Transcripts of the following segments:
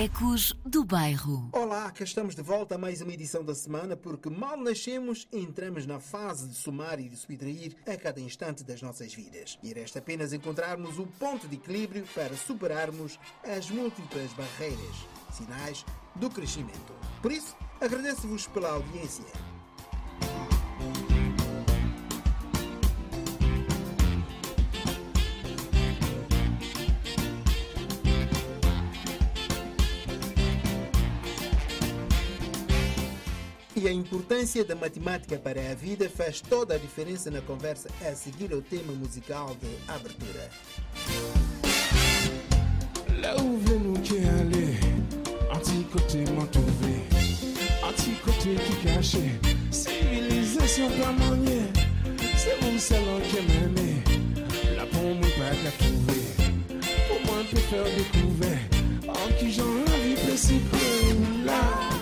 Ecos do Bairro. Olá, cá estamos de volta a mais uma edição da semana porque mal nascemos entramos na fase de somar e de subtrair a cada instante das nossas vidas. E resta apenas encontrarmos o ponto de equilíbrio para superarmos as múltiplas barreiras, sinais do crescimento. Por isso, agradeço-vos pela audiência. E a importância da matemática para a vida faz toda a diferença na conversa a seguir o tema musical de abertura. Pour moi En qui j'en Là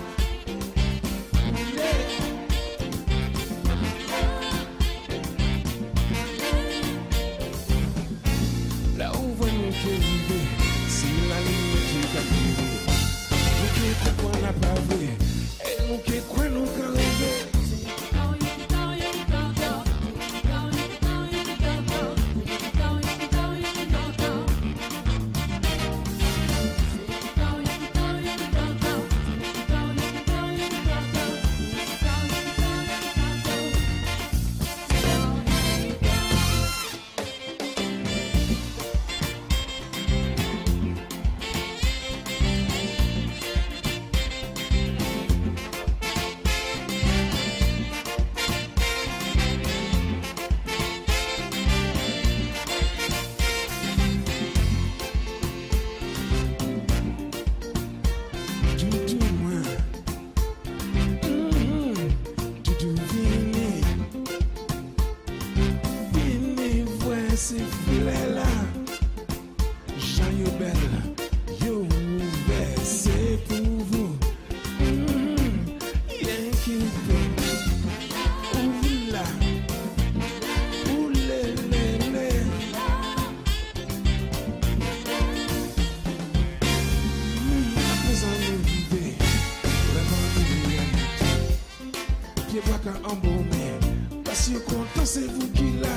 Que content c'est vous qui là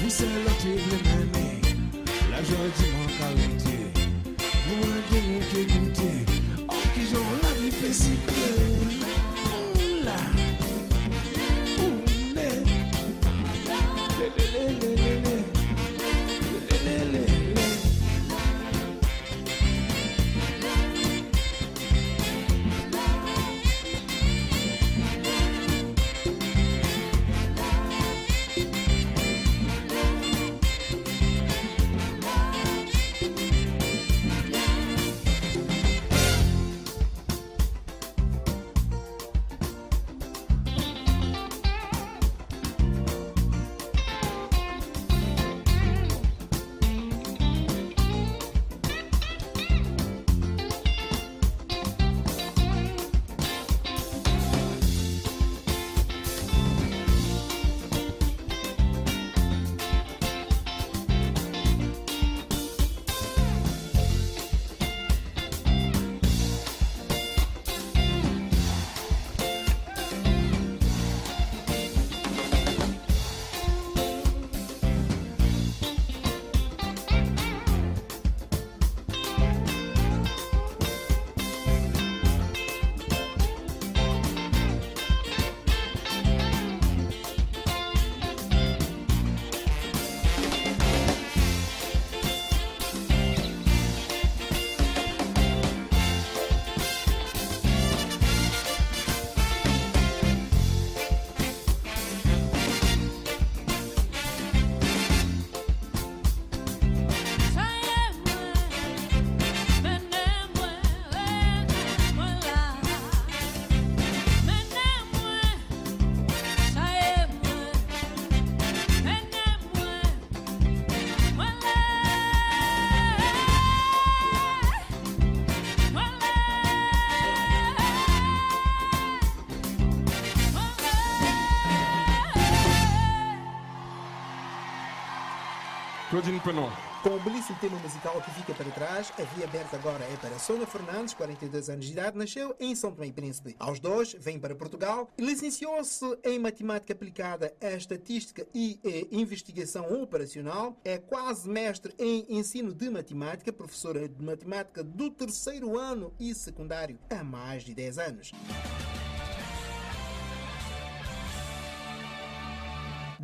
Vous c'est l'autre mener La joie du manque à un de nous qui écoutez. En qui j'en la vie fait si Là. Oulé Com o belíssimo tema musical que fica para trás, a via aberta agora é para Sônia Fernandes, 42 anos de idade, nasceu em São Tomé e Príncipe. Aos dois, vem para Portugal licenciou-se em Matemática Aplicada a Estatística e a Investigação Operacional. É quase mestre em Ensino de Matemática, professora de Matemática do terceiro ano e secundário há mais de 10 anos.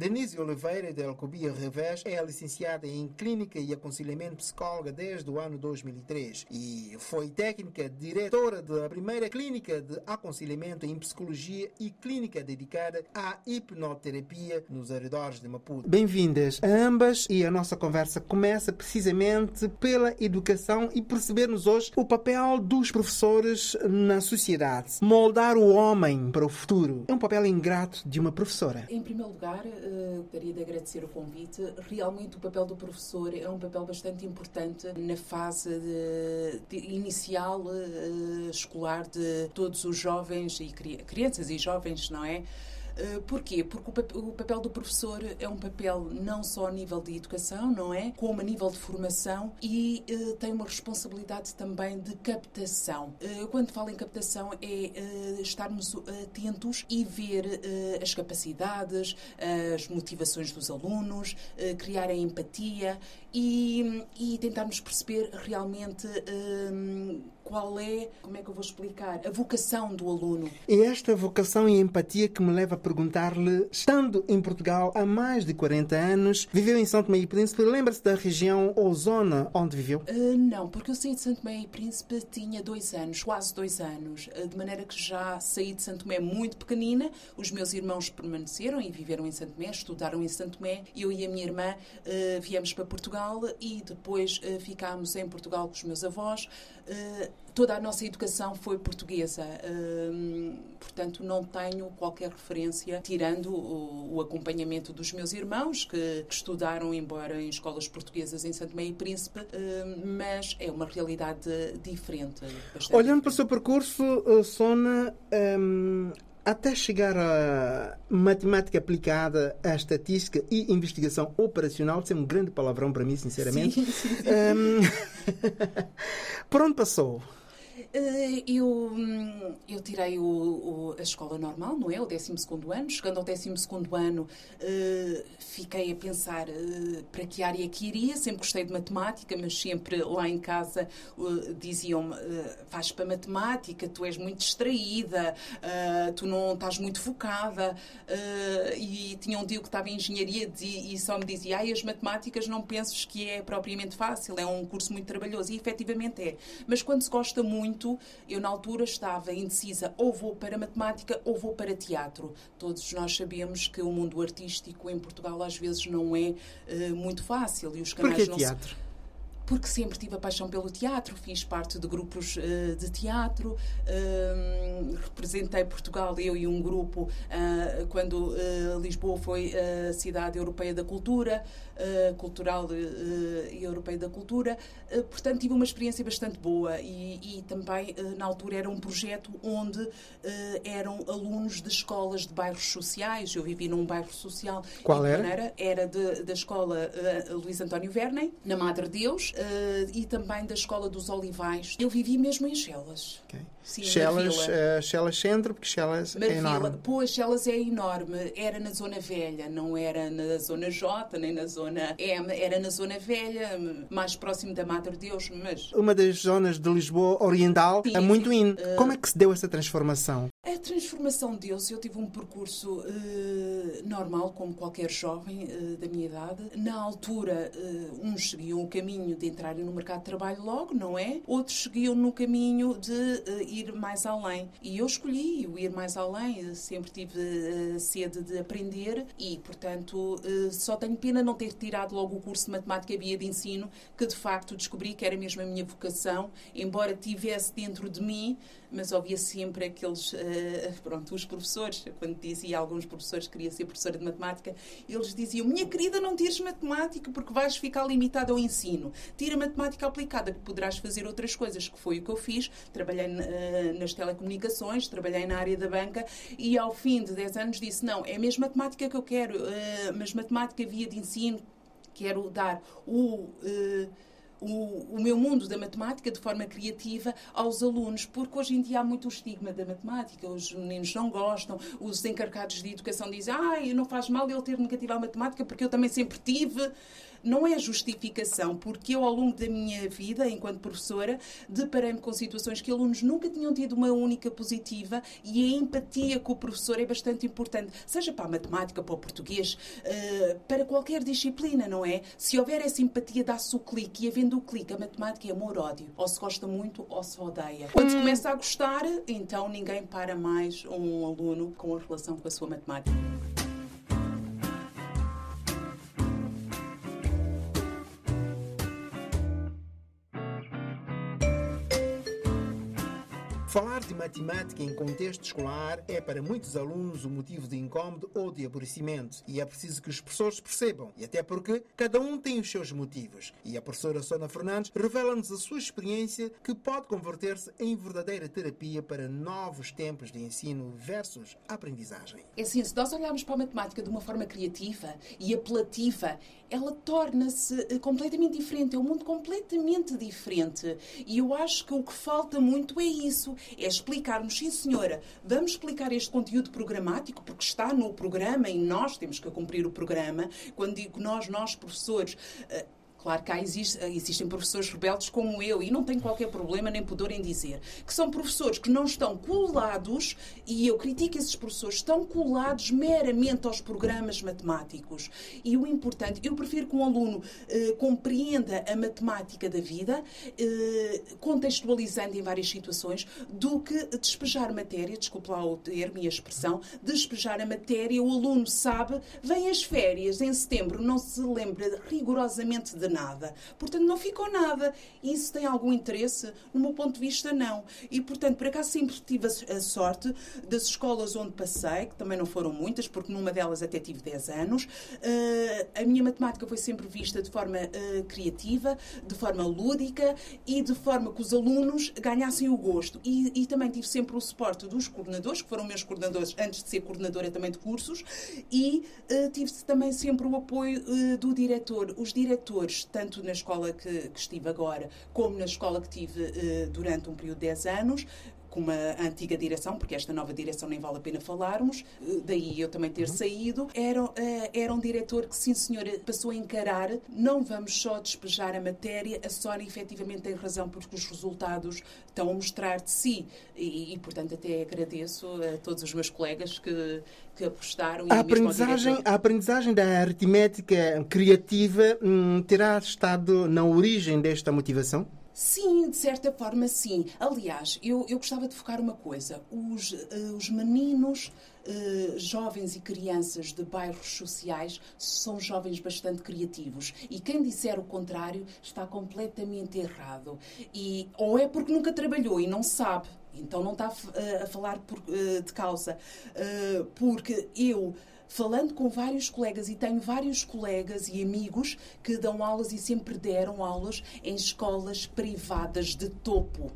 Denise Oliveira de Alcobia Revés é licenciada em Clínica e Aconselhamento Psicóloga desde o ano 2003 e foi técnica diretora da primeira clínica de aconselhamento em Psicologia e clínica dedicada à hipnoterapia nos arredores de Maputo. Bem-vindas a ambas e a nossa conversa começa precisamente pela educação e percebermos hoje o papel dos professores na sociedade. Moldar o homem para o futuro é um papel ingrato de uma professora. Em primeiro lugar, gostaria de agradecer o convite. Realmente o papel do professor é um papel bastante importante na fase de, de inicial uh, escolar de todos os jovens e crianças e jovens, não é? Eh, porquê? Porque o papel do professor é um papel não só a nível de educação, não é? Como a nível de formação e uh, tem uma responsabilidade também de captação. Uh, quando falo em captação é estarmos atentos e ver as capacidades, as motivações dos alunos, criar a empatia e, e tentarmos perceber realmente qual é, como é que eu vou explicar, a vocação do aluno. E esta vocação e empatia que me leva a perguntar-lhe, estando em Portugal há mais de 40 anos, viveu em São Tomé e Príncipe, lembra-se da região ou zona onde viveu? Uh, não, porque eu saí de São Tomé e Príncipe tinha dois anos, quase dois anos, uh, de maneira que já saí de São Tomé muito pequenina, os meus irmãos permaneceram e viveram em São Tomé, estudaram em São Tomé, eu e a minha irmã uh, viemos para Portugal e depois ficámos em Portugal com os meus avós, toda a nossa educação foi portuguesa, hum, portanto não tenho qualquer referência, tirando o, o acompanhamento dos meus irmãos, que, que, estudaram, embora em escolas portuguesas em Santo Meio e Príncipe, mas é uma realidade diferente. Olhando diferente. para o seu percurso, Sona, hum, até chegar a matemática aplicada, a estatística e investigação operacional, isso é um grande palavrão para mim, sinceramente. Sim, sim, sim. Um, por onde passou? Eh, eu, hum, eu tirei o, o, a escola normal, não é? O 12 ano. Chegando ao 12 ano, uh, fiquei a pensar uh, para que área que iria. Sempre gostei de matemática, mas sempre lá em casa diziam-me: vais para matemática, tu és muito distraída, tu não estás muito focada. e tinha um tio que estava em engenharia e, e só me dizia: ai, as matemáticas não penses que é propriamente fácil, é um curso muito trabalhoso. E efetivamente é. Mas quando se gosta muito, muito. Eu, na altura, estava indecisa ou vou para matemática ou vou para teatro. Todos nós sabemos que o mundo artístico em Portugal às vezes não é uh, muito fácil e os canais Por que não teatro? Se porque sempre tive a paixão pelo teatro, fiz parte de grupos uh, de teatro, uh, representei Portugal, eu e um grupo, uh, quando Lisboa foi a cidade europeia da cultura, cultural e europeia da cultura, portanto tive uma experiência bastante boa e, e também na altura era um projeto onde eram alunos de escolas de bairros sociais, eu vivi num bairro social. Qual era? Era de, da escola Luís António Verney, na Madre Deus, e também da Escola dos Olivais. Eu vivi mesmo em Chelas. Okay. Sim, Chelas, uh, Chelas Centro, porque Chelas é enorme. Pois, Chelas é enorme. Era na Zona Velha, não era na Zona J, nem na Zona M. Era na Zona Velha, mais próximo da Madre Deus, mas... Uma das zonas de Lisboa Oriental, sim, é muito in. Uh, Como é que se deu essa transformação? A transformação deles, eu tive um percurso uh, normal, como qualquer jovem uh, da minha idade. Na altura, uh, uns seguiam o caminho de entrarem no mercado de trabalho logo, não é? Outros seguiam no caminho de ir mais além. E eu escolhi o ir mais além, sempre tive sede de aprender e, portanto, só tenho pena não ter tirado logo o curso de Matemática Via de Ensino, que de facto descobri que era mesmo a minha vocação, embora tivesse dentro de mim mas ouvia sempre aqueles, uh, pronto, os professores, quando dizia alguns professores que queria ser professora de matemática, eles diziam, minha querida, não tires matemática porque vais ficar limitada ao ensino. Tira matemática aplicada, que poderás fazer outras coisas, que foi o que eu fiz. Trabalhei uh, nas telecomunicações, trabalhei na área da banca e ao fim de 10 anos disse, não, é mesmo matemática que eu quero, uh, mas matemática via de ensino, quero dar o. Uh, o, o, meu mundo da matemática de forma criativa aos alunos, porque hoje em dia há muito o estigma da matemática, os meninos não gostam, os encarregados de educação dizem, ah, não faz mal ele ter negativo à matemática porque eu também sempre tive não é justificação, porque eu, ao longo da minha vida, enquanto professora, deparei-me com situações que alunos nunca tinham tido uma única positiva e a empatia com o professor é bastante importante, seja para a matemática, para o português, eh, para qualquer disciplina, não é? Se houver essa empatia, dá-se o clique e, havendo o clique, a matemática é amor-ódio. Ou se gosta muito ou se odeia. Quando se começa a gostar, então ninguém para mais um aluno com a relação com a sua matemática. five De matemática em contexto escolar é para muitos alunos um motivo de incômodo ou de aborrecimento. E é preciso que os professores percebam, e até porque cada um tem os seus motivos. E a professora Sona Fernandes revela-nos a sua experiência que pode converter-se em verdadeira terapia para novos tempos de ensino versus aprendizagem. É assim, se nós olharmos para a matemática de uma forma criativa e apelativa, ela torna-se eh, completamente diferente, é um mundo completamente diferente. E eu acho que o que falta muito é isso, é explicarmos, sim senhora, vamos explicar este conteúdo programático, porque está no programa e nós temos que cumprir o programa. Quando digo nós, nós professores, eh, Claro que há, existe, existem professores rebeldes como eu e não tenho qualquer problema nem pudor em dizer que são professores que não estão colados, e eu critico esses professores, estão colados meramente aos programas matemáticos. E o importante, eu prefiro que um aluno eh, compreenda a matemática da vida, eh, contextualizando em várias situações, do que despejar matéria, desculpe lá o termo e a expressão, despejar a matéria, o aluno sabe, vem as férias em setembro, não se lembra rigorosamente de nada. Portanto, não ficou nada. Isso tem algum interesse? No meu ponto de vista, não. E, portanto, por acaso sempre tive a sorte das escolas onde passei, que também não foram muitas, porque numa delas até tive 10 anos, uh, a minha matemática foi sempre vista de forma uh, criativa, de forma lúdica e de forma que os alunos ganhassem o gosto. E, e também tive sempre o suporte dos coordenadores, que foram meus coordenadores antes de ser coordenadora também de cursos, e uh, tive também sempre o apoio do diretor. Os diretores tanto na escola que, que estive agora, como na escola que tive uh, durante um período de 10 anos, com uma antiga direção, porque esta nova direção nem vale a pena falarmos, eh, daí eu também ter uhum. saído, era, eh, era um diretor que, sim senhora, passou a encarar, não vamos só despejar a matéria, a Sónia efetivamente tem razão, porque os resultados estão a mostrar de si. E, e portanto, até agradeço a todos os meus colegas que, que apostaram. A aprendizagem, a aprendizagem da aritmética criativa hum, terá estado na origem desta motivação? Sim, de certa forma, sim. Aliás, eu, eu gostava de focar uma coisa. Os, uh, os meninos, uh, jovens e crianças de bairros sociais são jovens bastante criativos. E quem disser o contrário está completamente errado. E, ou é porque nunca trabalhou e não sabe. Então não está a, eh, a falar por, uh, de causa. porque eu falando com vários colegas e tenho vários colegas e amigos que dão aulas e sempre deram aulas em escolas privadas de topo.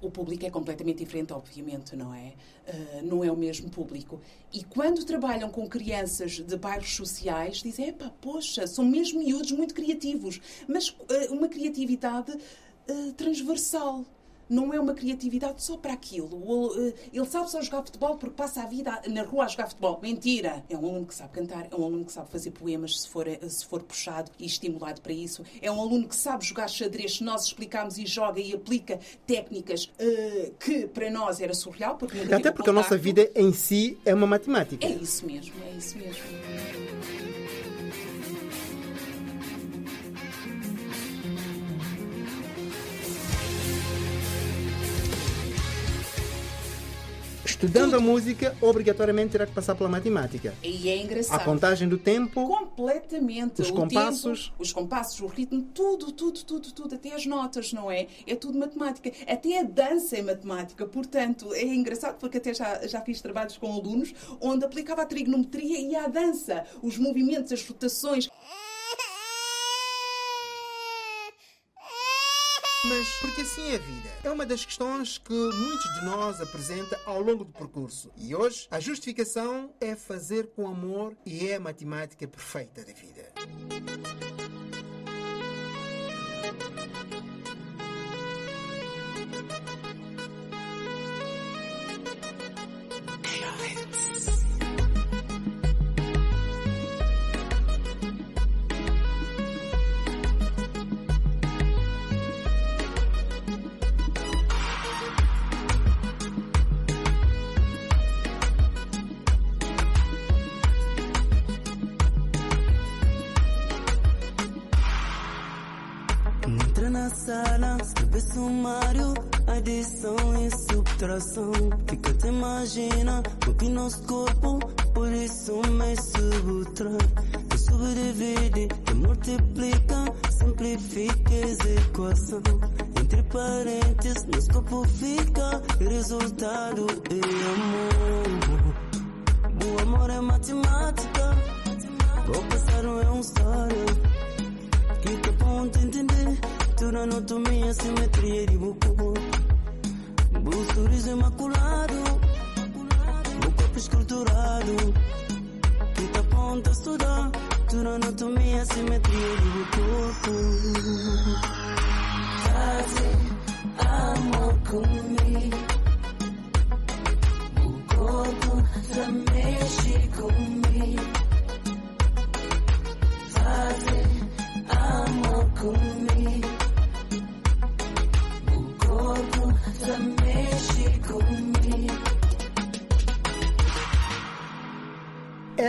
O público é completamente diferente, obviamente, não é? Uh, não é o mesmo público. E quando trabalham com crianças de bairros sociais, dizem: epá, poxa, são mesmo miúdos muito criativos, mas uh, uma criatividade uh, transversal não é uma criatividade só para aquilo. Eh, ele sabe só jogar futebol porque passa a vida na rua a jogar futebol. Mentira! É um aluno que sabe cantar, é um aluno que sabe fazer poemas se for, eh, se for puxado e estimulado para isso. É um aluno que sabe jogar xadrez se nós explicamos e joga e aplica técnicas uh, que para nós era surreal. Porque Até porque a nossa vida em si é uma matemática. É isso mesmo, é isso mesmo. Estudando Tudo. a música, obrigatoriamente terá que passar pela matemática. E é engraçado. A contagem do tempo. Completamente. Os o compassos. Tempo, os compassos, o ritmo, tudo, tudo, tudo, tudo. Até as notas, não é? É tudo matemática. Até a dança é matemática. Portanto, é engraçado porque até já, já fiz trabalhos com alunos onde aplicava a trigonometria e a dança. Os movimentos, as rotações. Mas porque assim é a vida? É uma das questões que muitos de nós apresenta ao longo do percurso. E hoje a justificação é fazer com amor e é a matemática perfeita da vida. Subtração. Fica te imagina o que nosso corpo,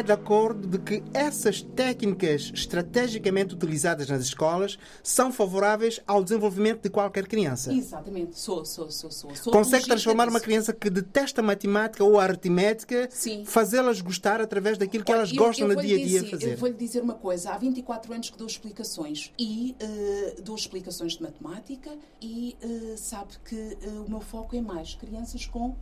de acordo de que essas técnicas estrategicamente utilizadas nas escolas são favoráveis ao desenvolvimento de qualquer criança. Exatamente, sou, sou, sou, sou. sou Consegue transformar uma disso. criança que detesta matemática ou aritmética, fazê-las gostar através daquilo que Olha, elas eu- gostam eu no dia a dia dizer- fazer. Eu vou-lhe dizer uma coisa. Há 24 anos que dou explicações. E eh, dou explicações de matemática e eh, sabe que eh, o meu foco é mais crianças com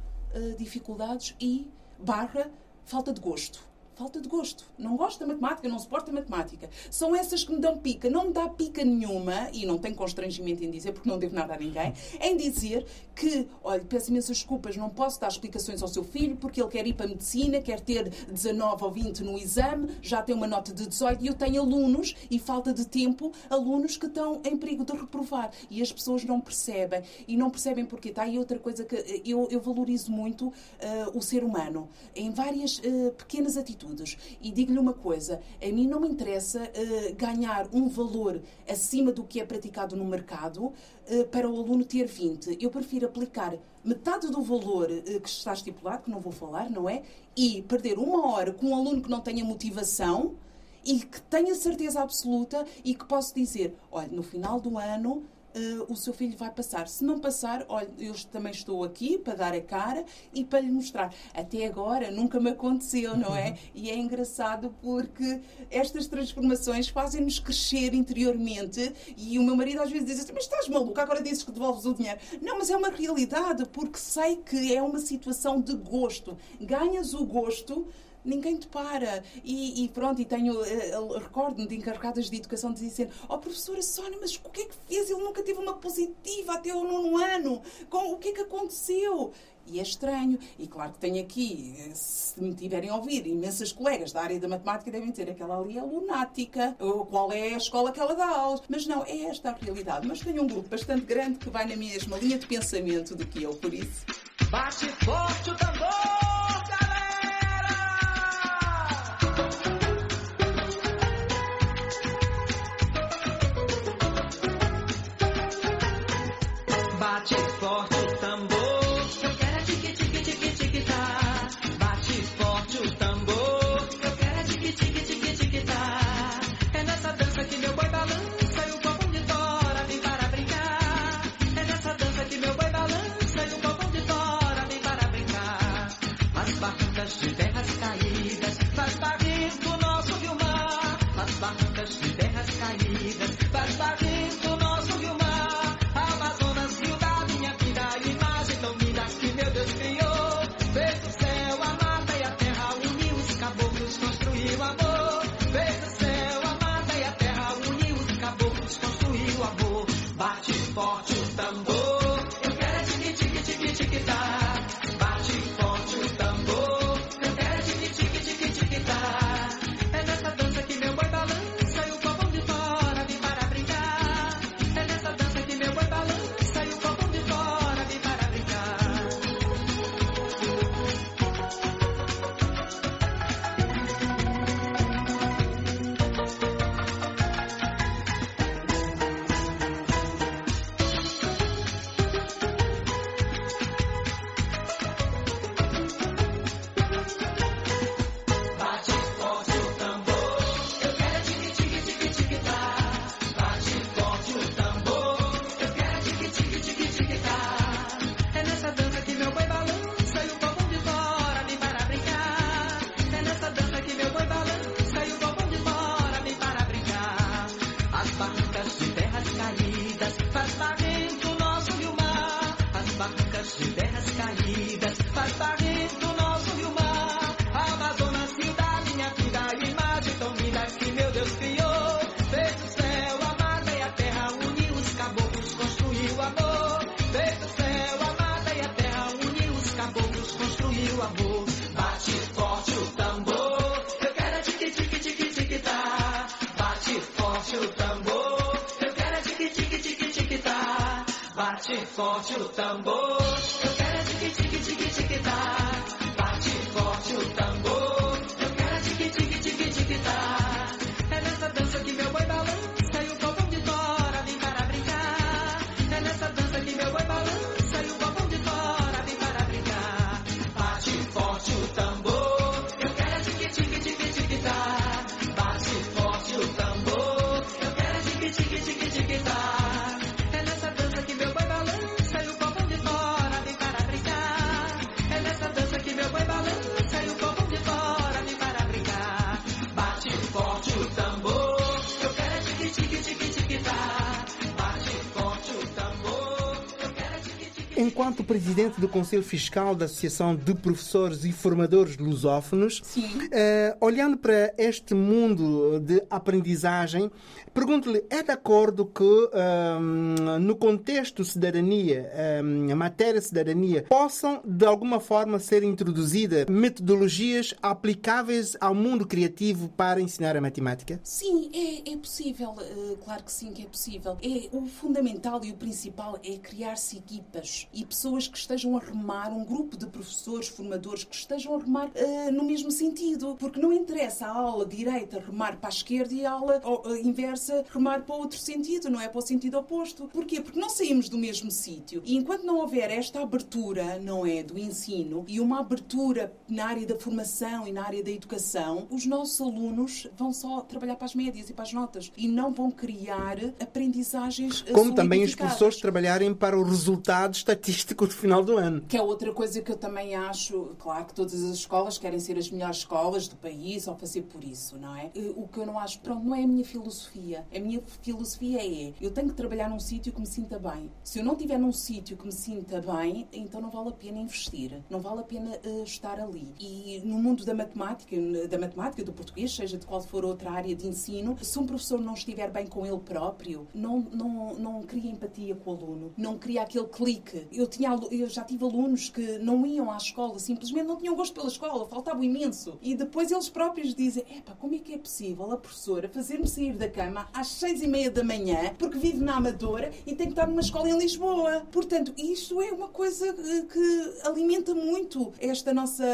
dificuldades e barra falta de gosto. Falta de gosto. Não gosto da matemática, não suporto a matemática. São essas que me dão pica. Não me dá pica nenhuma, e não tenho constrangimento em dizer, porque não devo nada a ninguém, em dizer que, olha, peço imensas desculpas, não posso dar explicações ao seu filho porque ele quer ir para a medicina, quer ter 19 ou 20 no exame, já tem uma nota de 18 e eu tenho alunos, e falta de tempo, alunos que estão em perigo de reprovar. E as pessoas não percebem. E não percebem porquê. Está aí outra coisa que eh, eu, eu valorizo muito eh, o ser humano, em várias eh, pequenas atitudes. E digo-lhe uma coisa: a mim não me interessa eh, ganhar um valor acima do que é praticado no mercado eh, para o aluno ter 20. Eu prefiro aplicar metade do valor eh, que está estipulado, que não vou falar, não é? E perder uma hora com um aluno que não tenha motivação e que tenha certeza absoluta e que posso dizer: olha, no final do ano. Eh, o seu filho vai passar. Se não passar, olha, eu também estou aqui para dar a cara e para lhe mostrar. Até agora nunca me aconteceu, não é? E é engraçado porque estas transformações fazem-nos crescer interiormente e o meu marido às vezes diz assim, mas estás maluca, agora dizes que devolves o dinheiro. Não, mas é uma realidade porque sei que é uma situação de gosto. Ganhas o gosto ninguém te para. E, e pronto, e tenho, eh, recordo-me de encarregadas de educação de dizer, oh professora Sónia, mas o que é que fez? Ele nunca teve uma positiva até o nono ano. Com, o que é que aconteceu? E é estranho. E claro que tenho aqui, eh, se me tiverem a ouvir, imensas colegas da área da matemática devem dizer aquela ali é lunática. Ou qual é a escola que ela dá aulas. Mas não, é esta a realidade. Mas tenho um grupo bastante grande que vai na mesma linha de pensamento do que eu, por isso. Bate forte o tambor, barrancas de terras caídas, faz barris do nosso rio mar. As barrancas de saídas, faz barrento nosso rio mar, as barcas de terra terras forte o tambor. Enquanto presidente do Conselho Fiscal da Associação de Professores e Formadores Lusófonos, eh, olhando para este mundo de aprendizagem, pergunto-lhe: é de acordo que, ehm, no contexto cidadania, ehm, a matéria cidadania, possam de alguma forma ser introduzidas metodologias aplicáveis ao mundo criativo para ensinar a matemática? Sim, é, é possível, eh, claro que sim que é possível. É, o fundamental e o principal é criar-se equipas e pessoas que estejam a remar, um grupo de professores, formadores que estejam a remar eh, no mesmo sentido. Porque não interessa a aula direita remar para a esquerda e a aula eh, inversa remar para o outro sentido, não é para o sentido oposto. Porquê? Porque não saímos do mesmo sítio. E enquanto não houver esta abertura, não é, do ensino e uma abertura na área da formação e na área da educação, os nossos alunos vão só trabalhar para as médias e para as notas e não vão criar aprendizagens eh, Como também os professores trabalharem para o resultado estatístico do final do ano. Que é outra coisa que eu também acho, claro que todas as escolas querem ser as melhores escolas do país ou fazer por isso, não é? O que eu não acho, pronto, não é a minha filosofia. A minha filosofia é, eu tenho que trabalhar num sítio que me sinta bem. Se eu não estiver num sítio que me sinta bem, então não vale a pena investir, não vale a pena eh, estar ali. E no mundo da matemática, da matemática, do português, seja de qual for outra área de ensino, se um professor não estiver bem com ele próprio, não, não, não cria empatia com o aluno, não cria aquele clique. Eu, tinha, eu já tive alunos que não iam à escola, simplesmente não tinham gosto pela escola, faltava imenso. E depois eles próprios dizem: como é que é possível a professora fazer-me sair da cama às seis e meia da manhã, porque vive na Amadora e tem que estar numa escola em Lisboa? Portanto, isto é uma coisa eh, que alimenta muito esta nossa,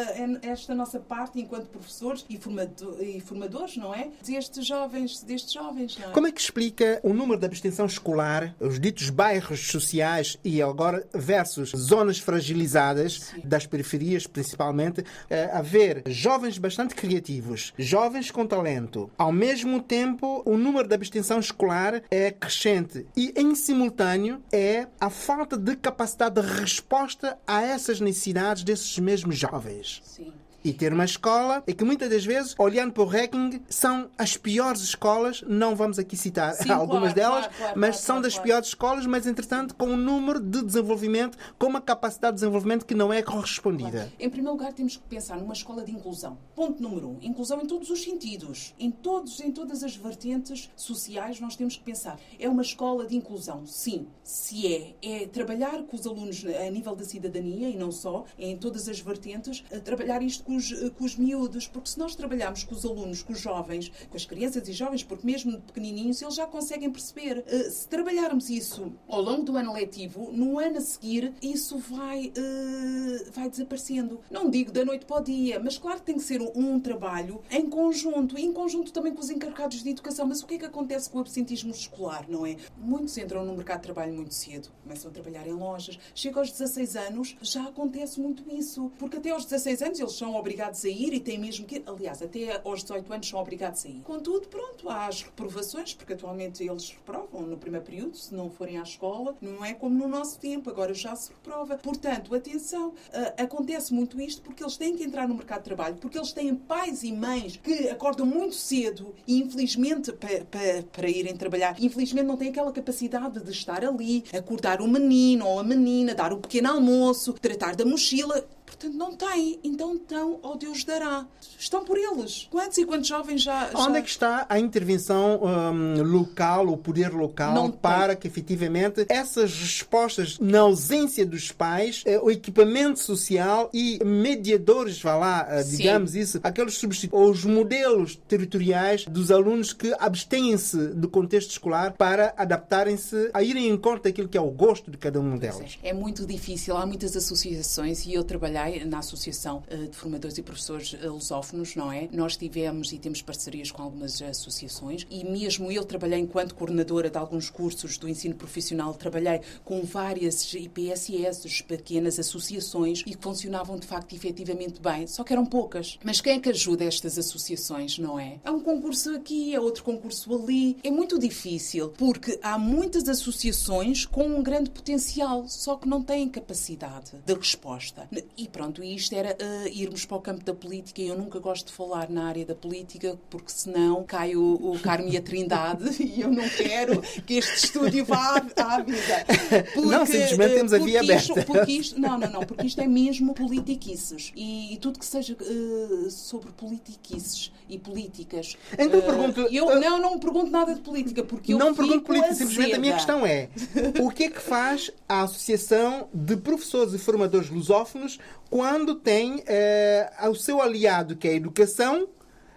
esta nossa parte enquanto professores e, e formadores, não é? Destes jovens, destes jovens, é? Como é que explica o número de abstenção escolar, os ditos bairros sociais e agora versus zonas fragilizadas das periferias, principalmente, eh, haver jovens bastante criativos, jovens com talento. Ao mesmo tempo, o número de abstenção escolar é crescente e, em simultâneo, é a falta de capacidade de resposta a essas necessidades desses mesmos jovens. Sim. E ter uma escola e que muitas das vezes, olhando para o ranking, são as piores escolas. Não vamos aqui citar Sim, algumas claro, delas, claro, claro, mas são das piores escolas, mas entretanto com um número de desenvolvimento, com uma capacidade de desenvolvimento que não é correspondida. Em primeiro lugar, temos que pensar numa escola de inclusão. Ponto número um. Inclusão em todos os sentidos. Em, todos, em todas as vertentes sociais, nós temos que pensar. É uma escola de inclusão? Sim. Se é, é trabalhar com os alunos a nível da cidadania e não só, em todas as vertentes, trabalhar isto com os, com os miúdos, porque se nós trabalharmos com os alunos, com os jovens, com as crianças e jovens, porque mesmo pequenininhos, eles já conseguem perceber. Eh, Se trabalharmos isso ao longo do ano letivo, no ano a seguir, isso vai, eh, vai desaparecendo. Não digo da noite para o dia, mas claro que tem que ser um, trabalho em conjunto, e em conjunto também com os encarregados de educação. Mas o que é que acontece com o absentismo escolar, não é? Muitos entram no mercado de trabalho muito cedo, começam a trabalhar em lojas. Chega aos 16 anos, já acontece muito isso. Porque até aos 16 anos eles são obrigados a ir e têm mesmo que ir. Aliás, até aos 18 anos são obrigados a ir. Contudo, pronto, há as reprovações, porque atualmente eles reprovam no primeiro período, se não forem à escola. Não é como no nosso tempo, agora já se reprova. Portanto, atenção, ah, acontece muito isto porque eles têm que entrar no mercado de trabalho, porque eles têm pais e mães que acordam muito cedo e, infelizmente, para, para, para irem trabalhar, infelizmente não têm aquela capacidade de estar ali, acordar o menino ou a menina, dar o pequeno almoço, tratar da mochila. Portanto, não têm. Então estão ao Deus dará. Estão por eles. Quantos e quantos jovens já. já... Onde é que está a intervenção hum, local, o poder local, Não tem. para que efetivamente essas respostas, na ausência dos pais, eh, o equipamento social e mediadores, vá lá, eh, Sim. digamos isso, aqueles substitutos, os modelos territoriais dos alunos que abstêm-se do contexto escolar para adaptarem-se a irem em conta daquilo que é o gosto de cada um delas? É muito difícil, há muitas associações e eu trabalhei na Associação eh, de Formadores e Professores eh, Lusófonos, não é? Nós tivemos e temos parcerias com algumas associações e mesmo eu trabalhei enquanto coordenadora de alguns cursos do ensino profissional, trabalhei com várias IPSS, pequenas associações e que funcionavam de facto efetivamente bem, só que eram poucas. Mas quem é que ajuda estas associações, não é? É um concurso aqui, é outro concurso ali. É muito difícil porque há muitas associações com um grande potencial, só que não têm capacidade de resposta. E pronto, isto era eh, irmos para o campo da política e eu nunca gosto de falar na área da política porque senão cai o, o Carmo e a Trindade e eu não quero que este estúdio vá à, à vida. Não, simplesmente eh, temos a via porque isto- aberta. porque isto- não, não, não, porque isto é mesmo politiquices. E, tudo que seja eh, sobre politiquices e políticas. Então eh, pergunto, Eu, eh, não, não pergunto nada de política, porque eu não pergunto política, simplesmente a minha questão é o que é que faz a Associação de Professores e Formadores Lusófonos quando tem eh, o seu aliado, que é a educação,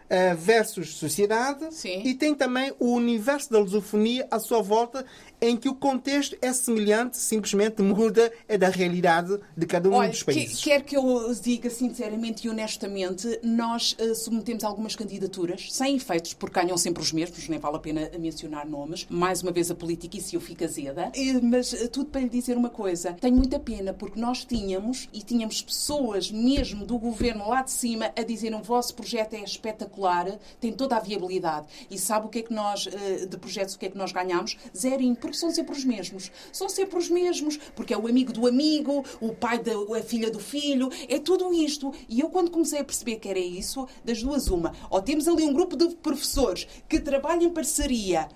eh, versus sociedade, Sim. e tem também o universo da lusofonia à sua volta, em que o contexto é semelhante, simplesmente muda é da realidade de cada um Olha, dos que- países. quer que eu diga sinceramente e honestamente, nós eh, submetemos algumas candidaturas sem efeitos, porque ganham sempre os mesmos, nem vale a pena mencionar nomes. Mais uma vez a política, e se eu fico azeda. Eh, Mas eh, tudo para lhe dizer uma coisa. Tenho muita pena, porque nós tínhamos, e tínhamos pessoas mesmo do governo lá de cima a dizerem o vosso projeto é espetacular, tem toda a viabilidade. E sabe o que é que nós, eh, de projetos, o que é que nós ganhamos? Zerinho, porque são sempre os mesmos. São sempre os mesmos, porque é o amigo do amigo, o pai da a filha do filho, é tudo isto. E eu, quando comecei a perceber que era isso, das duas, uma. Ou temos ali um grupo de professores que trabalham em parceria.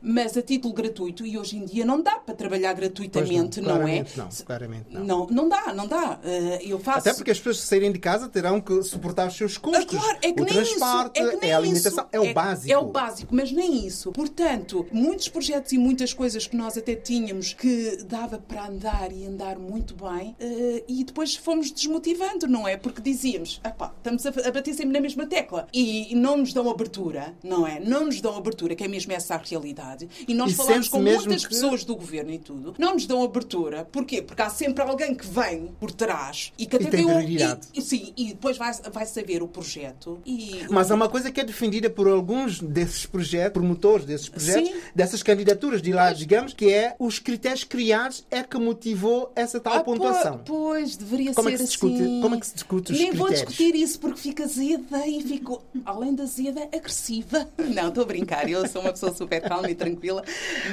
Mas a título gratuito, e hoje em dia não dá para trabalhar gratuitamente, não, não, é? não, claramente não. não. Não dá, não dá. Eh, Eu faço. Até porque as pessoas saírem de casa terão que suportar os seus Ah, custos. claro, é que o nem transporte, isso, é, que nem é a alimentação, isso. é o básico. É o básico, mas nem isso. Portanto, muitos projetos e muitas coisas que nós até tínhamos que dava para andar e andar muito bem, eh, e depois fomos desmotivando, não é? Porque dizíamos, "Epá, estamos a bater sempre na mesma tecla e, não nos dão abertura, não é? Não nos dão abertura, que é mesmo essa a realidade. E nós E falamos com muitas que- pessoas do governo e tudo, não nos dão abertura. Porquê? Porque há sempre alguém que vem por trás e que até tem vê o- prioridade. e- e sim, e depois vai, vai saber o projeto. E, Mas há uma coisa que é defendida por alguns desses projetos, promotores desses projetos, Sim. dessas candidaturas de lá, digamos, que é os critérios criados é que motivou essa tal Ah, pontuação. po- Pois, deveria Como é ser que se discute- assim. como é que se discute os Nem vou critérios? discutir isso porque fica azeda e fico, além da azeda, agressiva. Não, estou a brincar, eu sou uma pessoa super calma e tranquila.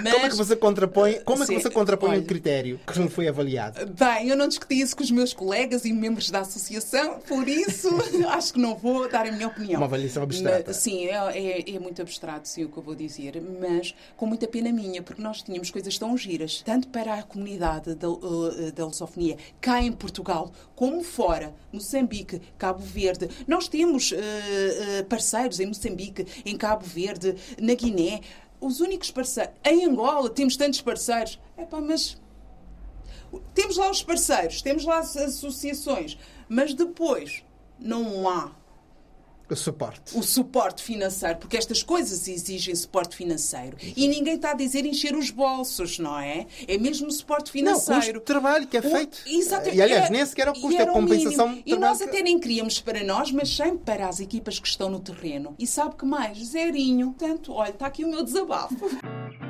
Mas... Como é que você contrapõe, como é que Sim, você contrapõe olha, o critério que não foi avaliado? Bem, eu não discuti isso com os meus colegas e membros da associação, por isso acho que não vou dar a minha opinião. Uma avaliação abstrata. Mas, sim, é, é- é muito abstrato, sim, o que eu vou dizer, mas com muita pena minha, porque nós tínhamos coisas tão giras, tanto para a comunidade da, uh, da lusofonia, cá em Portugal, como fora, Moçambique, Cabo Verde. Nós temos uh, parceiros em Moçambique, em Cabo Verde, na Guiné. Os únicos parceiros. Em Angola temos tantos parceiros. Epá, mas temos lá os parceiros, temos lá as associações, mas depois não há O suporte. o suporte financeiro, porque estas coisas exigem suporte financeiro. E ninguém está a dizer encher os bolsos, não é? É mesmo suporte Não, o financeiro. custo de trabalho que é O- feito. Exato. E aliás, Era- nem sequer é o custo, é o compensação mínimo. E nós até nem queríamos para nós, mas sempre para as equipas que estão no terreno. E sabe que mais? Zerinho. Portanto, olha, está aqui o meu desabafo.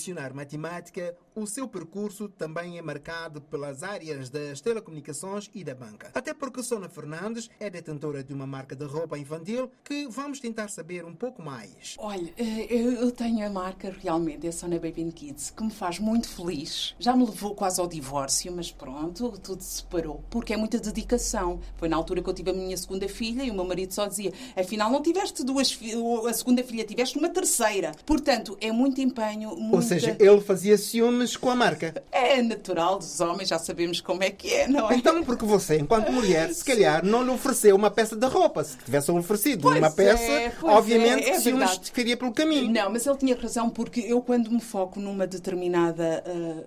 lecionar matemática, o seu percurso também é marcado pelas áreas das telecomunicações e da banca. Até porque Sona Fernandes é detentora de uma marca de roupa infantil que vamos tentar saber um pouco mais. Olha, eh, eu tenho a marca realmente, é Sona Baby and Kids, que me faz muito feliz. Já me levou quase ao divórcio, mas pronto, tudo se separou. Porque é muita dedicação. Foi na altura que eu tive a minha segunda filha e o meu marido só dizia: afinal, não tiveste duas fi- a segunda filha, tiveste uma terceira. Portanto, é muito empenho, muita... Ou seja, ele fazia ciúmes com a marca. É natural dos homens, já sabemos como é que é, não é? Então, porque você, enquanto mulher, se calhar não lhe ofereceu uma peça de roupa. Se tivesse oferecido Pois uma é, peça, pois obviamente é, é ciúmes ficaria pelo caminho. Não, mas ele tinha razão, porque eu, quando me foco numa determinada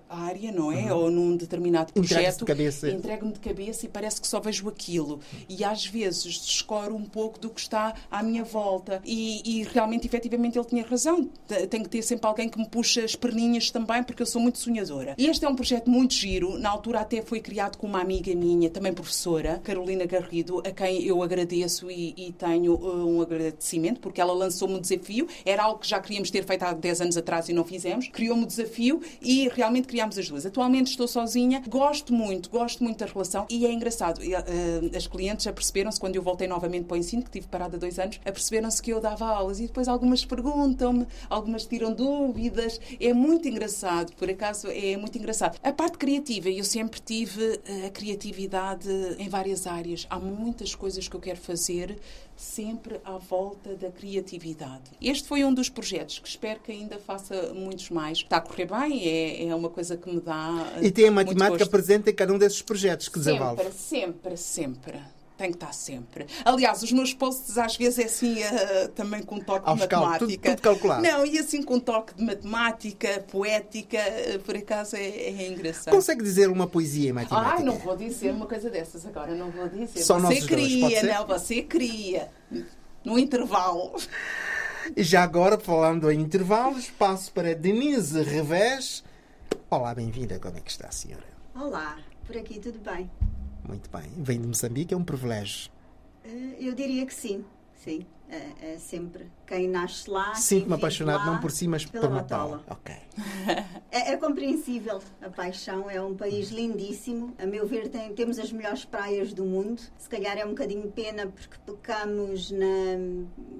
ah, área, não é? Ou num determinado Uhum. Projeto, entrego-me de cabeça e parece que só vejo aquilo. E às vezes descoro um pouco do que está à minha volta. E, e realmente, efetivamente, ele tinha razão. T- Tem que ter sempre alguém que me puxa as perninhas também, porque eu sou muito sonhadora. E este é um projeto muito giro. Na altura, até foi criado com uma amiga minha, também professora, Carolina Garrido, a quem eu agradeço e, e tenho uh, um agradecimento, porque ela lançou-me um desafio. Era algo que já queríamos ter feito há 10 anos atrás e não fizemos. Criou-me o desafio e realmente criámos as duas. Atualmente estou sozinha, gosto muito, gosto muito da relação e é engraçado. Uh, As clientes aperceberam-se, quando eu voltei novamente para o ensino, que tive parada dois anos, aperceberam-se que eu dava aulas e depois algumas perguntam-me, algumas tiram dúvidas. É muito engraçado, por acaso é muito engraçado. A parte criativa, eu sempre tive eh, a criatividade em várias áreas. Há muitas coisas que eu quero fazer sempre à volta da criatividade. Este foi um dos projetos que espero que ainda faça muitos mais. Está a correr bem, é, é uma coisa que me dá. eh, E tem a matemática presente em cada um desses projetos que desenvolve. Sempre, sempre, sempre. Tem que estar sempre. Aliás, os meus posts às vezes é assim, eh, também com um toque Aos de matemática. tudo- tudo calculado. Não, e assim com um toque de matemática, poética, eh, por acaso é, é engraçado. Consegue dizer uma poesia em matemática? Ai, não vou dizer uma coisa dessas agora, não vou dizer. Só você dois, cria, ser? não, você cria. No intervalo. E já agora, falando em intervalos, passo para Denise Revés. Olá, bem-vinda. Como é que está a senhora? Olá, por aqui tudo bem? Muito bem. Vem de Moçambique, é um privilégio. Eh, Eu diria que sim, sim. É, é sempre quem nasce lá. Sinto-me apaixonado não por si, mas pela por Matola. Matola. Ok. É, é compreensível a paixão, é um país lindíssimo. A meu ver, tem- temos as melhores praias do mundo. Se calhar é um bocadinho pena porque pecamos na,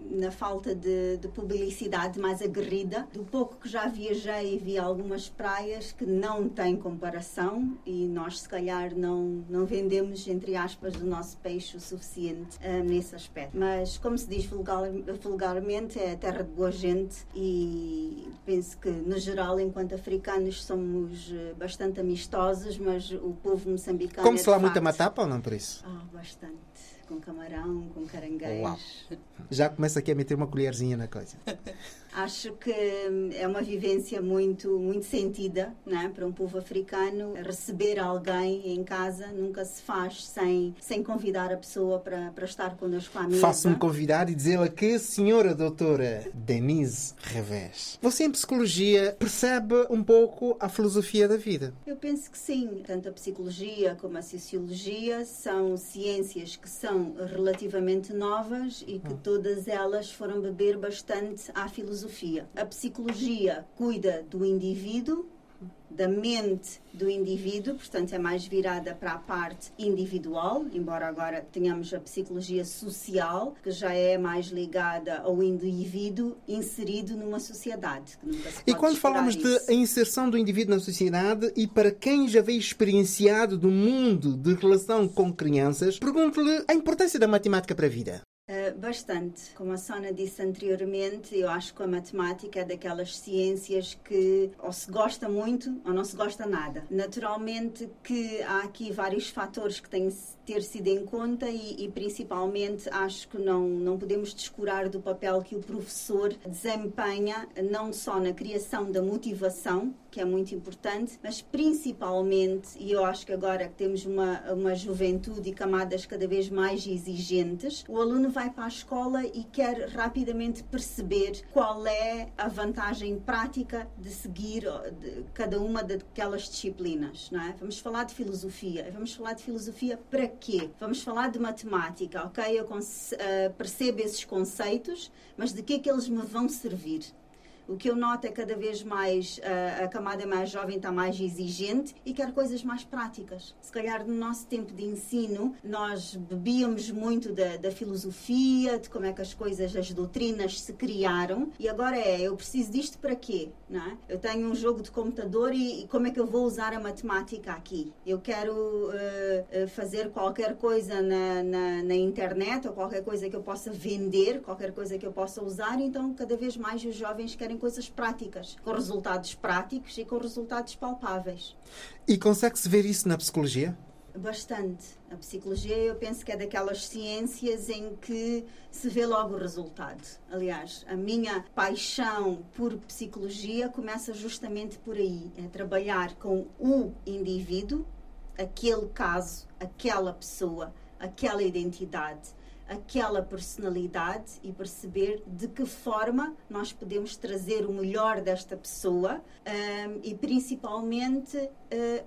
na falta de, de publicidade mais aguerrida. Do pouco que já viajei, vi algumas praias que não têm comparação e nós, se calhar, não, não vendemos, entre aspas, o nosso peixe o suficiente ah, nesse aspecto. Mas, como se diz vulgar- vulgarmente, é terra de boa gente e penso que, no geral, enquanto africanos, somos eh, bastante amistosos, mas o povo moçambicano. é Como se lá muita matapa ou não por isso? Ah, bastante. Com camarão, com caranguejo. Uau. Já começa aqui a meter uma colherzinha na coisa. Acho que hum, é uma vivência muito, muito sentida né, para um povo africano. Receber alguém em casa nunca se faz sem, sem convidar a pessoa para, para estar connosco à mesa. Faço-me convidar e dizer-lhe que, senhora doutora Denise Revés, você em psicologia percebe um pouco a filosofia da vida. Eu penso que sim. Tanto a psicologia como a sociologia são ciências que são relativamente novas e que todas elas foram beber bastante à filosofia. A psicologia cuida do indivíduo, da mente do indivíduo, portanto é mais virada para a parte individual, embora agora tenhamos a psicologia social, que já é mais ligada ao indivíduo inserido numa sociedade. E quando falamos isso. de inserção do indivíduo na sociedade e para quem já veio experienciado do mundo de relação com crianças, pergunto-lhe a importância da matemática para a vida. Uh, bastante. Como a Sona disse anteriormente, eu acho que a matemática é daquelas ciências que ou se gosta muito ou não se gosta nada. Naturalmente que há aqui vários fatores que têm de ter sido em conta e, e principalmente acho que não, não podemos descurar do papel que o professor desempenha não só na criação da motivação, que é muito importante, mas principalmente, e eu acho que agora que temos uma, uma juventude e camadas cada vez mais exigentes, o aluno vai para a escola e quer rapidamente perceber qual é a vantagem prática de seguir cada uma daquelas disciplinas. Não é? Vamos falar de filosofia. Vamos falar de filosofia para quê? Vamos falar de matemática, ok? Eu eh, percebo esses conceitos, mas de que é que eles me vão servir? O que eu noto é cada vez mais uh, a camada mais jovem está mais exigente e quer coisas mais práticas. Se calhar no nosso tempo de ensino nós bebíamos muito da, da filosofia, de como é que as coisas, as doutrinas se criaram e agora é, eu preciso disto para quê? Não é? Eu tenho um jogo de computador e, e como é que eu vou usar a matemática aqui? Eu quero uh, fazer qualquer coisa na, na, na internet ou qualquer coisa que eu possa vender, qualquer coisa que eu possa usar, então cada vez mais os jovens querem coisas práticas, com resultados práticos e com resultados palpáveis. E consegue-se ver isso na psicologia? Bastante. A psicologia, eu penso que é daquelas ciências em que se vê logo o resultado. Aliás, a minha paixão por psicologia começa justamente por aí: é trabalhar com o indivíduo, aquele caso, aquela pessoa, aquela identidade aquela personalidade e perceber de que forma nós podemos trazer o melhor desta pessoa um, e principalmente uh,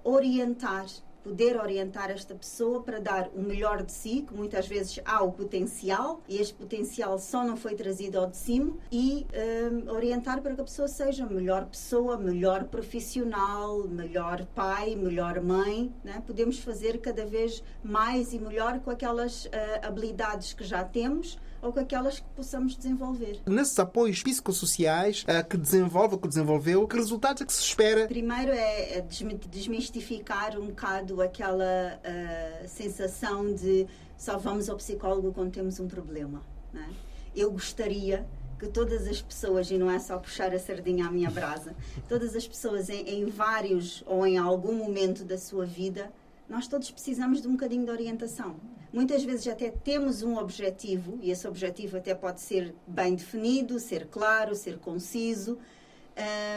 orientar poder orientar esta pessoa para dar o melhor de si, que muitas vezes há o potencial e este potencial só não foi trazido ao de cima, e um, orientar para que a pessoa seja melhor pessoa, melhor profissional, melhor pai, melhor mãe. Né? Podemos fazer cada vez mais e melhor com aquelas uh, habilidades que já temos ou com aquelas que possamos desenvolver. Nesses apoios psicossociais uh, que desenvolve, que desenvolveu, que resultados é que se espera? Primeiro é, é desmistificar um bocado aquela uh, sensação de só vamos ao psicólogo quando temos um problema. Né? Eu gostaria que todas as pessoas, e não é só puxar a sardinha à minha brasa, todas as pessoas em, em vários ou em algum momento da sua vida, nós todos precisamos de um bocadinho de orientação. Muitas vezes até temos um objetivo, e esse objetivo até pode ser bem definido, ser claro, ser conciso,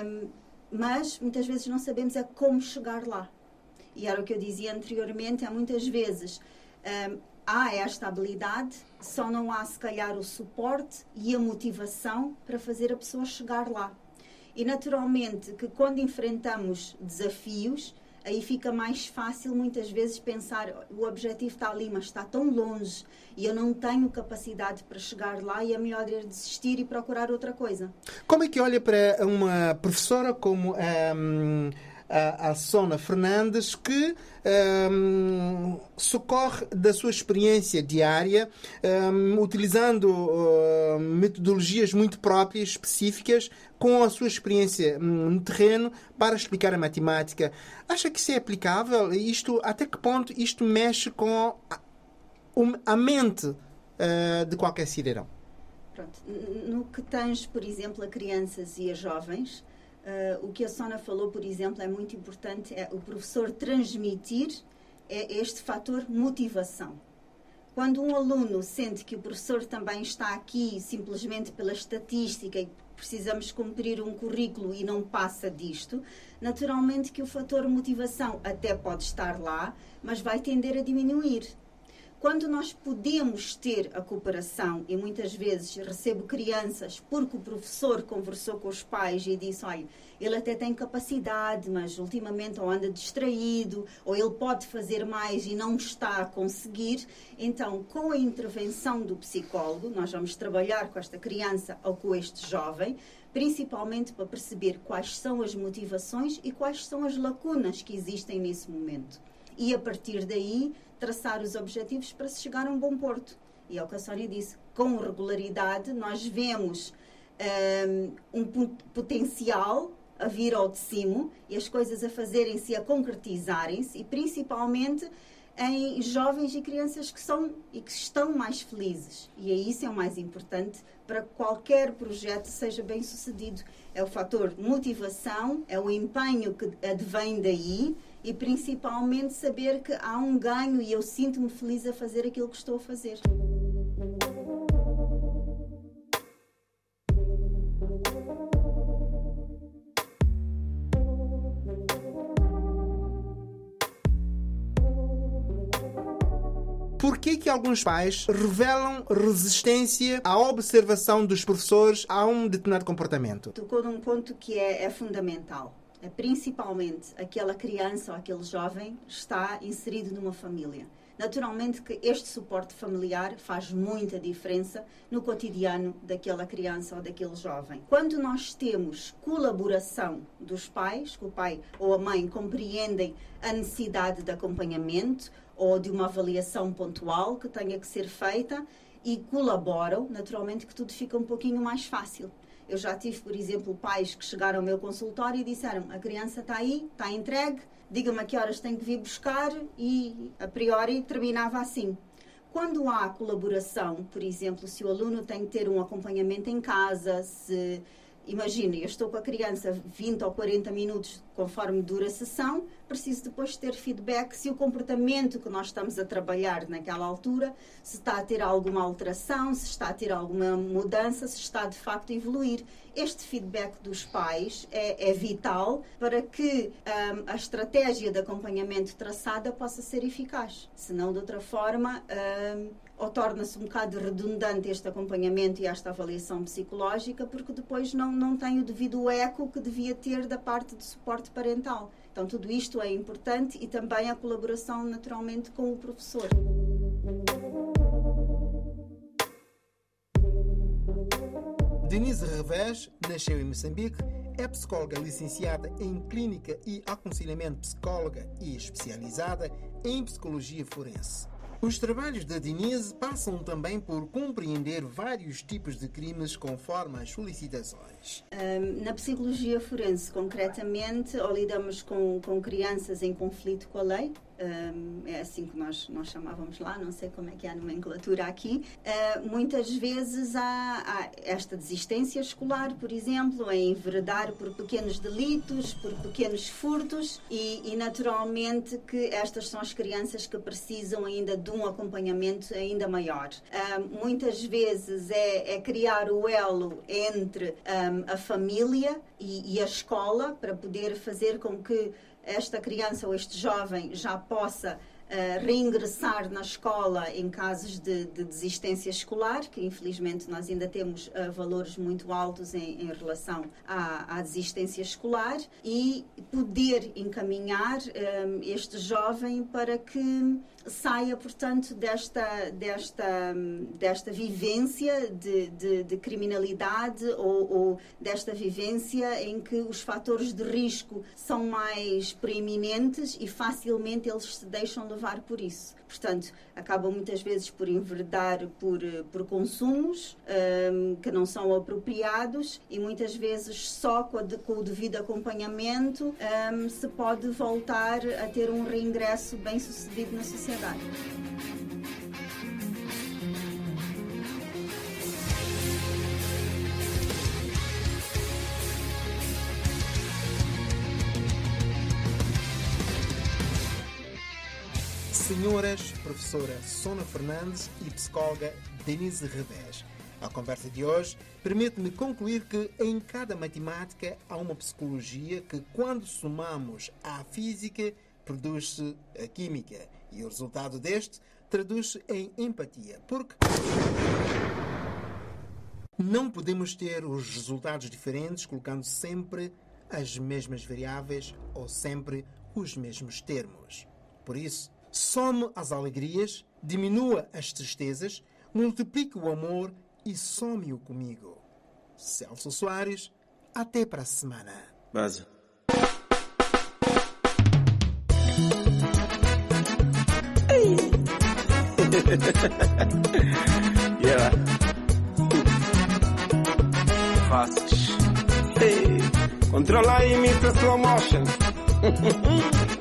um, mas muitas vezes não sabemos é como chegar lá. E era o que eu dizia anteriormente, há muitas vezes um, há esta habilidade, só não há se calhar o suporte e a motivação para fazer a pessoa chegar lá. E naturalmente que quando enfrentamos desafios, aí fica mais fácil muitas vezes pensar o objetivo está ali, mas está tão longe e eu não tenho capacidade para chegar lá e é melhor desistir e procurar outra coisa. Como é que olha para uma professora como um, a, a Sona Fernandes que um, socorre da sua experiência diária, um, utilizando uh, metodologias muito próprias, específicas, com a sua experiência hum, no terreno para explicar a matemática. Acha que isso é aplicável? Isto, até que ponto isto mexe com a, a mente uh, de qualquer cidadão? Pronto. No que tens, por exemplo, a crianças e a jovens, uh, o que a Sona falou, por exemplo, é muito importante, é o professor transmitir é este fator motivação. Quando um aluno sente que o professor também está aqui simplesmente pela estatística e precisamos cumprir um currículo e não passa disto, naturalmente que o fator motivação até pode estar lá, mas vai tender a diminuir. Quando nós podemos ter a cooperação, e muitas vezes recebo crianças porque o professor conversou com os pais e disse: olha, ele até tem capacidade, mas ultimamente ou anda distraído, ou ele pode fazer mais e não está a conseguir. Então, com a intervenção do psicólogo, nós vamos trabalhar com esta criança ou com este jovem, principalmente para perceber quais são as motivações e quais são as lacunas que existem nesse momento. E a partir daí, traçar os objetivos para se chegar a um bom porto. E é o que a Sónia disse, com regularidade nós vemos um, um potencial a vir ao de cima e as coisas a fazerem-se, a concretizarem-se e principalmente em jovens e crianças que são e que estão mais felizes. E é isso é o mais importante para que qualquer projeto seja bem sucedido. É o fator motivação, é o empenho que advém daí e principalmente saber que há um ganho e eu sinto-me feliz a fazer aquilo que estou a fazer. Por que, que alguns pais revelam resistência à observação dos professores a um determinado comportamento? Tocou num ponto que é, é fundamental. É principalmente aquela criança ou aquele jovem está inserido numa família. Naturalmente que este suporte familiar faz muita diferença no cotidiano daquela criança ou daquele jovem. Quando nós temos colaboração dos pais, que o pai ou a mãe compreendem a necessidade de acompanhamento ou de uma avaliação pontual que tenha que ser feita e colaboram, naturalmente que tudo fica um pouquinho mais fácil. Eu já tive, por exemplo, pais que chegaram ao meu consultório e disseram: a criança está aí, está entregue, diga-me a que horas tem que vir buscar, e a priori terminava assim. Quando há colaboração, por exemplo, se o aluno tem que ter um acompanhamento em casa, se Imagine, eu estou com a criança 20 ou 40 minutos conforme dura a sessão, preciso depois ter feedback se o comportamento que nós estamos a trabalhar naquela altura, se está a ter alguma alteração, se está a ter alguma mudança, se está de facto a evoluir. Este feedback dos pais é, é vital para que um, a estratégia de acompanhamento traçada possa ser eficaz. Senão, de outra forma, um, ou torna-se um bocado redundante este acompanhamento e esta avaliação psicológica, porque depois não, não tem o devido eco que devia ter da parte de suporte parental. Então, tudo isto é importante e também a colaboração, naturalmente, com o professor. Denise Revés nasceu em Moçambique, é psicóloga licenciada em Clínica e Aconselhamento Psicóloga e especializada em Psicologia Forense. Os trabalhos da Denise passam também por compreender vários tipos de crimes conforme as solicitações. Na psicologia forense, concretamente, ou lidamos com, com crianças em conflito com a lei, é assim que nós, nós chamávamos lá, não sei como é que é a nomenclatura aqui. Uh, muitas vezes há, há, esta desistência escolar, por exemplo, em enveredar por pequenos delitos, por pequenos furtos, e, e naturalmente que estas são as crianças que precisam ainda de um acompanhamento ainda maior. Muitas vezes é, é, criar o elo entre a família e, e a escola para poder fazer com que esta criança ou este jovem já possa Uh, reingressar na escola em casos de, de, desistência escolar, que infelizmente nós ainda temos uh, valores muito altos em, em relação à, à, desistência escolar, e poder encaminhar um, eh, este jovem para que saia, portanto, desta, desta, desta vivência de, de, de criminalidade ou, ou, desta vivência em que os fatores de risco são mais preeminentes e facilmente eles se deixam levar por isso. Portanto, acabam muitas vezes por enverdar por, por consumos um, que não são apropriados e muitas vezes só com, de, com o devido acompanhamento um, se pode voltar a ter um reingresso bem sucedido na sociedade. Senhoras, professora Sona Fernandes e psicóloga Denise Revés. A conversa de hoje permite-me concluir que em cada matemática há uma psicologia que, quando somamos à física, produz-se a química. E o resultado deste traduz-se em empatia. Porque não podemos ter os resultados diferentes colocando sempre as mesmas variáveis ou sempre os mesmos termos. Por isso, some as alegrias, diminua as tristezas, multiplique o amor e some-o comigo. Celso Soares, até para a semana. Base. yeah. Hey. Controla. Slow Motion.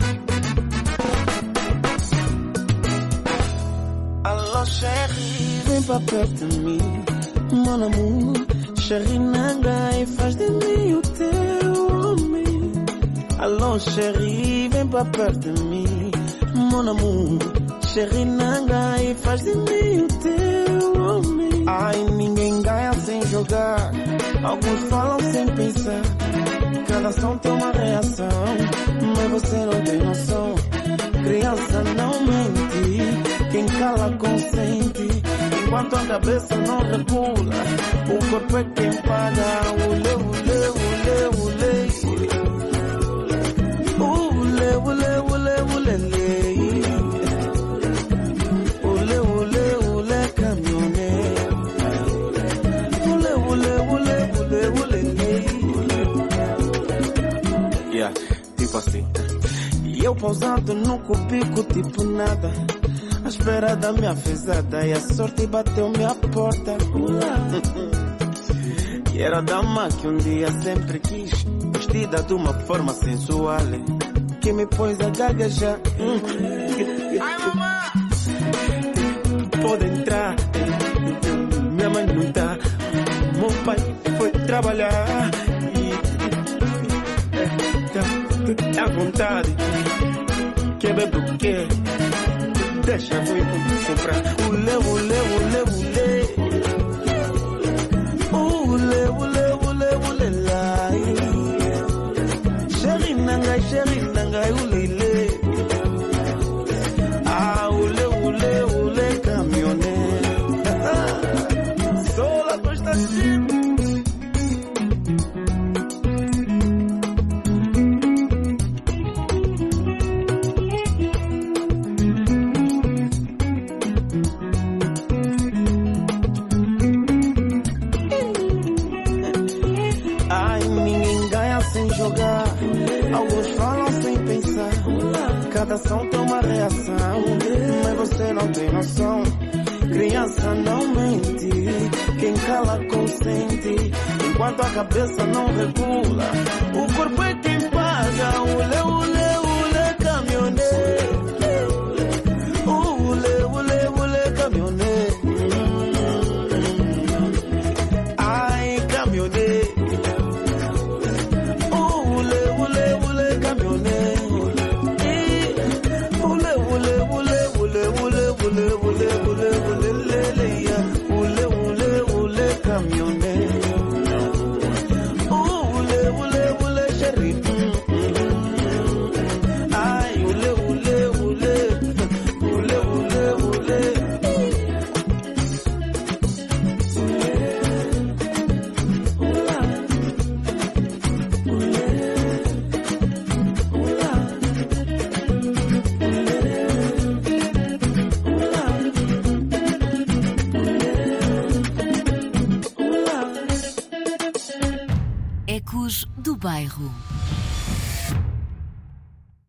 chérie, vem pra perto de mim. Mon amour, chérie, nanga e faz de mim o teu homem. Alô, chérie, vem pra perto de mim. Mon amour, chérie, nanga e faz de mim o teu homem. Ai, ninguém ganha sem jogar. Alguns falam sem pensar. Cada ação tem uma reação. Mas você não tem noção. Criança não mente ela consente. Enquanto a cabeça não recula, o corpo é quem paga. Ule, ule, ule, ule. Ule, ule, ule, ule, ule. Ule, ule, ule, caminhonê. Ule, ule, ule, ule, ule, Yeah, tipo assim. E eu pausado no cupico, tipo nada. À espera da minha fezada e a sorte bateu minha porta. E era a dama que um dia sempre quis, vestida de uma forma sensual, que me pôs a gaguejar. Ai, mamãe! Pode entrar, minha mãe não tá. Meu pai foi trabalhar e tá, tá à vontade. Quer beber o chèche, voy pou pou kompran. Oule, oule, oule, oule.